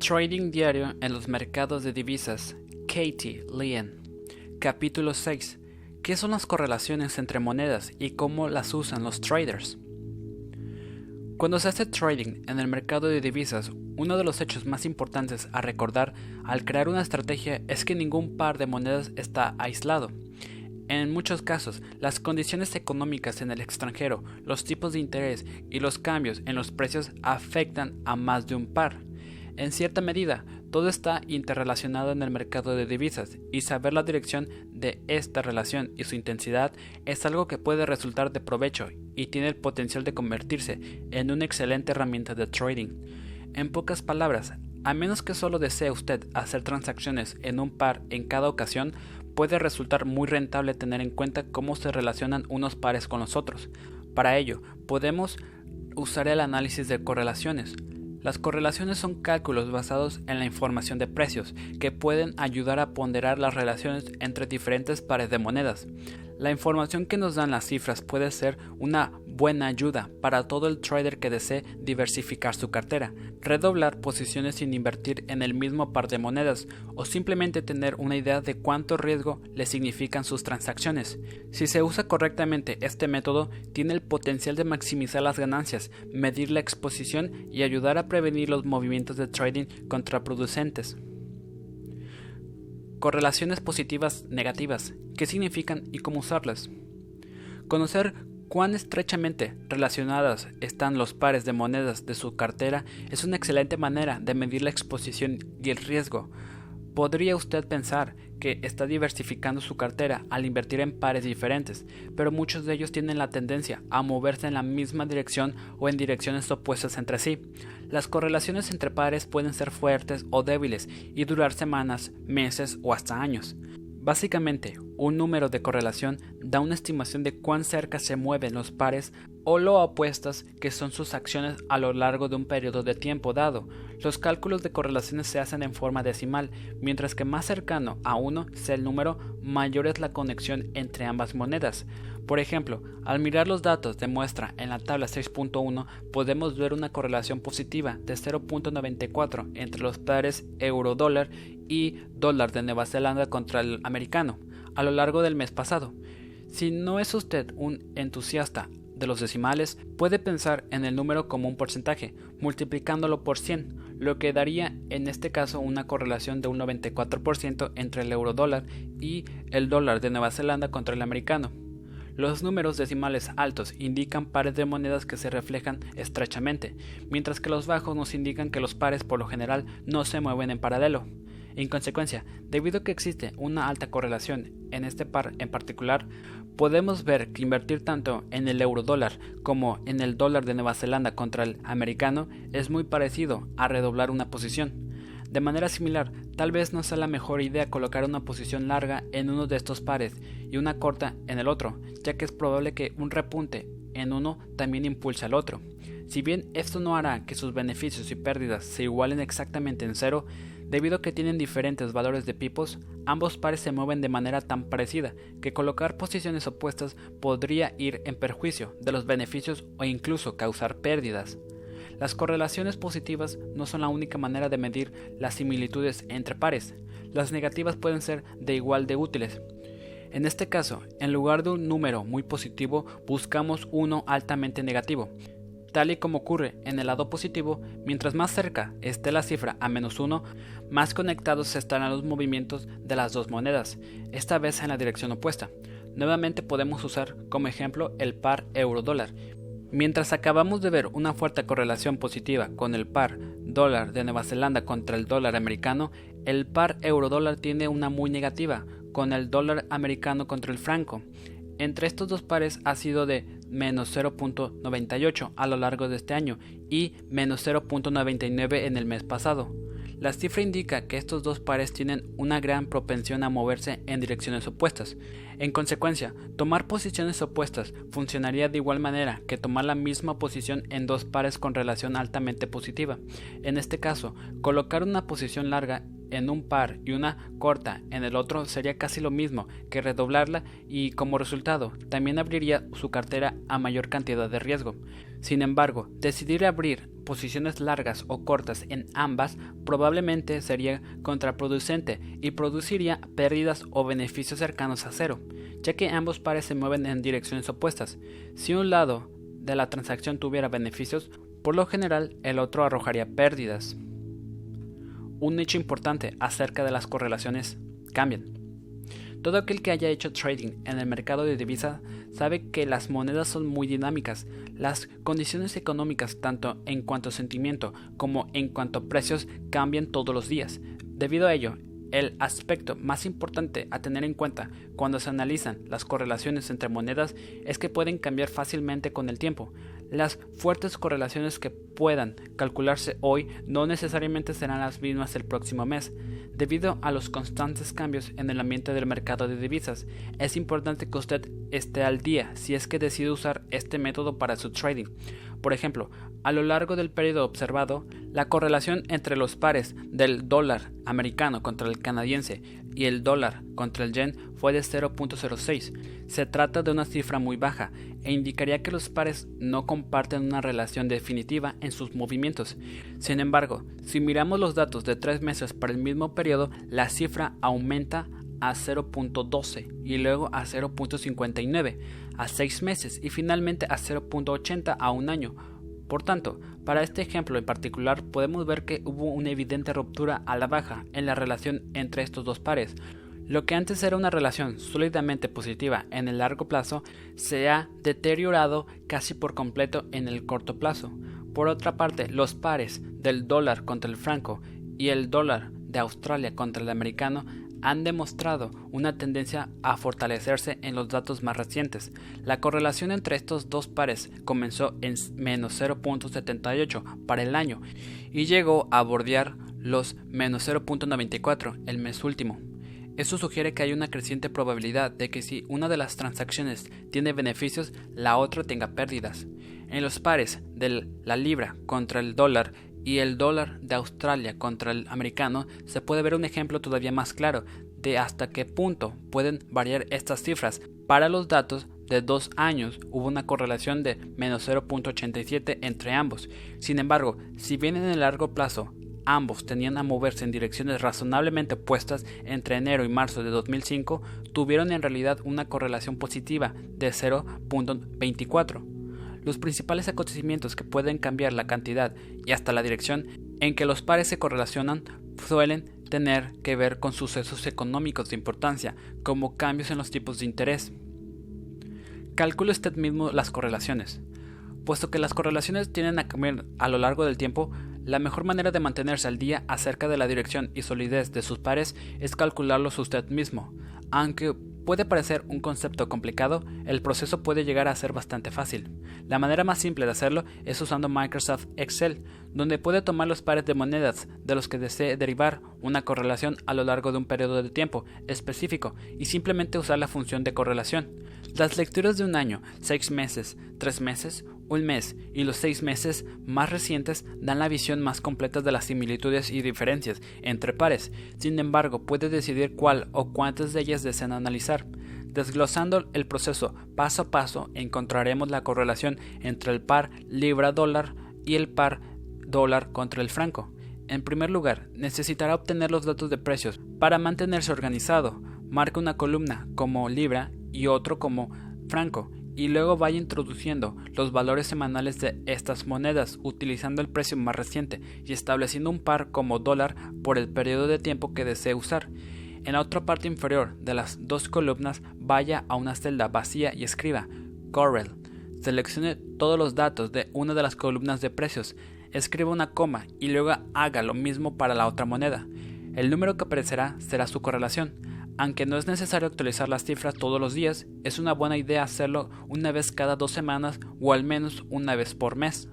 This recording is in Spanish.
Trading diario en los mercados de divisas. Katie Lien. Capítulo 6. ¿Qué son las correlaciones entre monedas y cómo las usan los traders? Cuando se hace trading en el mercado de divisas, uno de los hechos más importantes a recordar al crear una estrategia es que ningún par de monedas está aislado. En muchos casos, las condiciones económicas en el extranjero, los tipos de interés y los cambios en los precios afectan a más de un par. En cierta medida, todo está interrelacionado en el mercado de divisas y saber la dirección de esta relación y su intensidad es algo que puede resultar de provecho y tiene el potencial de convertirse en una excelente herramienta de trading. En pocas palabras, a menos que solo desee usted hacer transacciones en un par en cada ocasión, puede resultar muy rentable tener en cuenta cómo se relacionan unos pares con los otros. Para ello, podemos usar el análisis de correlaciones. Las correlaciones son cálculos basados en la información de precios que pueden ayudar a ponderar las relaciones entre diferentes pares de monedas. La información que nos dan las cifras puede ser una buena ayuda para todo el trader que desee diversificar su cartera, redoblar posiciones sin invertir en el mismo par de monedas o simplemente tener una idea de cuánto riesgo le significan sus transacciones. Si se usa correctamente este método, tiene el potencial de maximizar las ganancias, medir la exposición y ayudar a prevenir los movimientos de trading contraproducentes. Correlaciones positivas negativas. ¿Qué significan y cómo usarlas? Conocer cuán estrechamente relacionadas están los pares de monedas de su cartera es una excelente manera de medir la exposición y el riesgo. Podría usted pensar que está diversificando su cartera al invertir en pares diferentes, pero muchos de ellos tienen la tendencia a moverse en la misma dirección o en direcciones opuestas entre sí. Las correlaciones entre pares pueden ser fuertes o débiles y durar semanas, meses o hasta años. Básicamente, un número de correlación da una estimación de cuán cerca se mueven los pares o lo opuestas que son sus acciones a lo largo de un periodo de tiempo dado. Los cálculos de correlaciones se hacen en forma decimal, mientras que más cercano a 1 sea el número, mayor es la conexión entre ambas monedas. Por ejemplo, al mirar los datos de muestra en la tabla 6.1 podemos ver una correlación positiva de 0.94 entre los pares euro-dólar y dólar de Nueva Zelanda contra el americano a lo largo del mes pasado. Si no es usted un entusiasta de los decimales, puede pensar en el número como un porcentaje, multiplicándolo por 100, lo que daría en este caso una correlación de un 94% entre el euro dólar y el dólar de Nueva Zelanda contra el americano. Los números decimales altos indican pares de monedas que se reflejan estrechamente, mientras que los bajos nos indican que los pares por lo general no se mueven en paralelo. En consecuencia, debido a que existe una alta correlación en este par en particular, podemos ver que invertir tanto en el euro dólar como en el dólar de Nueva Zelanda contra el americano es muy parecido a redoblar una posición. De manera similar, tal vez no sea la mejor idea colocar una posición larga en uno de estos pares y una corta en el otro, ya que es probable que un repunte en uno también impulse al otro. Si bien esto no hará que sus beneficios y pérdidas se igualen exactamente en cero, debido a que tienen diferentes valores de pipos, ambos pares se mueven de manera tan parecida que colocar posiciones opuestas podría ir en perjuicio de los beneficios o incluso causar pérdidas. Las correlaciones positivas no son la única manera de medir las similitudes entre pares. Las negativas pueden ser de igual de útiles. En este caso, en lugar de un número muy positivo, buscamos uno altamente negativo. Tal y como ocurre en el lado positivo, mientras más cerca esté la cifra a menos 1, más conectados estarán los movimientos de las dos monedas, esta vez en la dirección opuesta. Nuevamente podemos usar como ejemplo el par euro-dólar, Mientras acabamos de ver una fuerte correlación positiva con el par dólar de Nueva Zelanda contra el dólar americano, el par euro-dólar tiene una muy negativa con el dólar americano contra el franco. Entre estos dos pares ha sido de menos 0.98 a lo largo de este año y menos 0.99 en el mes pasado. La cifra indica que estos dos pares tienen una gran propensión a moverse en direcciones opuestas. En consecuencia, tomar posiciones opuestas funcionaría de igual manera que tomar la misma posición en dos pares con relación altamente positiva. En este caso, colocar una posición larga en un par y una corta en el otro sería casi lo mismo que redoblarla y como resultado también abriría su cartera a mayor cantidad de riesgo. Sin embargo, decidir abrir posiciones largas o cortas en ambas probablemente sería contraproducente y produciría pérdidas o beneficios cercanos a cero, ya que ambos pares se mueven en direcciones opuestas. Si un lado de la transacción tuviera beneficios, por lo general el otro arrojaría pérdidas. Un hecho importante acerca de las correlaciones cambian. Todo aquel que haya hecho trading en el mercado de divisas sabe que las monedas son muy dinámicas. Las condiciones económicas, tanto en cuanto a sentimiento como en cuanto a precios, cambian todos los días. Debido a ello, el aspecto más importante a tener en cuenta cuando se analizan las correlaciones entre monedas es que pueden cambiar fácilmente con el tiempo. Las fuertes correlaciones que puedan calcularse hoy no necesariamente serán las mismas el próximo mes. Debido a los constantes cambios en el ambiente del mercado de divisas, es importante que usted esté al día si es que decide usar este método para su trading. Por ejemplo, a lo largo del periodo observado, la correlación entre los pares del dólar americano contra el canadiense y el dólar contra el yen fue de 0.06. Se trata de una cifra muy baja e indicaría que los pares no comparten una relación definitiva en sus movimientos. Sin embargo, si miramos los datos de tres meses para el mismo periodo, la cifra aumenta a 0.12 y luego a 0.59 a seis meses y finalmente a 0.80 a un año. Por tanto, para este ejemplo en particular podemos ver que hubo una evidente ruptura a la baja en la relación entre estos dos pares. Lo que antes era una relación sólidamente positiva en el largo plazo se ha deteriorado casi por completo en el corto plazo. Por otra parte, los pares del dólar contra el franco y el dólar de Australia contra el americano han demostrado una tendencia a fortalecerse en los datos más recientes. La correlación entre estos dos pares comenzó en menos 0.78 para el año y llegó a bordear los menos 0.94 el mes último. Eso sugiere que hay una creciente probabilidad de que si una de las transacciones tiene beneficios, la otra tenga pérdidas. En los pares de la libra contra el dólar y el dólar de Australia contra el americano, se puede ver un ejemplo todavía más claro de hasta qué punto pueden variar estas cifras. Para los datos de dos años hubo una correlación de menos 0.87 entre ambos. Sin embargo, si bien en el largo plazo ambos tenían a moverse en direcciones razonablemente opuestas entre enero y marzo de 2005, tuvieron en realidad una correlación positiva de 0.24 los principales acontecimientos que pueden cambiar la cantidad y hasta la dirección en que los pares se correlacionan suelen tener que ver con sucesos económicos de importancia, como cambios en los tipos de interés. Calcule usted mismo las correlaciones. Puesto que las correlaciones tienden a cambiar a lo largo del tiempo, la mejor manera de mantenerse al día acerca de la dirección y solidez de sus pares es calcularlos usted mismo, aunque Puede parecer un concepto complicado, el proceso puede llegar a ser bastante fácil. La manera más simple de hacerlo es usando Microsoft Excel, donde puede tomar los pares de monedas de los que desee derivar una correlación a lo largo de un periodo de tiempo específico y simplemente usar la función de correlación. Las lecturas de un año, seis meses, tres meses, un mes y los seis meses más recientes dan la visión más completa de las similitudes y diferencias entre pares. Sin embargo, puede decidir cuál o cuántas de ellas desean analizar. Desglosando el proceso paso a paso, encontraremos la correlación entre el par libra-dólar y el par dólar contra el franco. En primer lugar, necesitará obtener los datos de precios. Para mantenerse organizado, marca una columna como libra y otro como franco y luego vaya introduciendo los valores semanales de estas monedas utilizando el precio más reciente y estableciendo un par como dólar por el periodo de tiempo que desee usar. En la otra parte inferior de las dos columnas vaya a una celda vacía y escriba Correl. Seleccione todos los datos de una de las columnas de precios, escriba una coma y luego haga lo mismo para la otra moneda. El número que aparecerá será su correlación. Aunque no es necesario actualizar las cifras todos los días, es una buena idea hacerlo una vez cada dos semanas o al menos una vez por mes.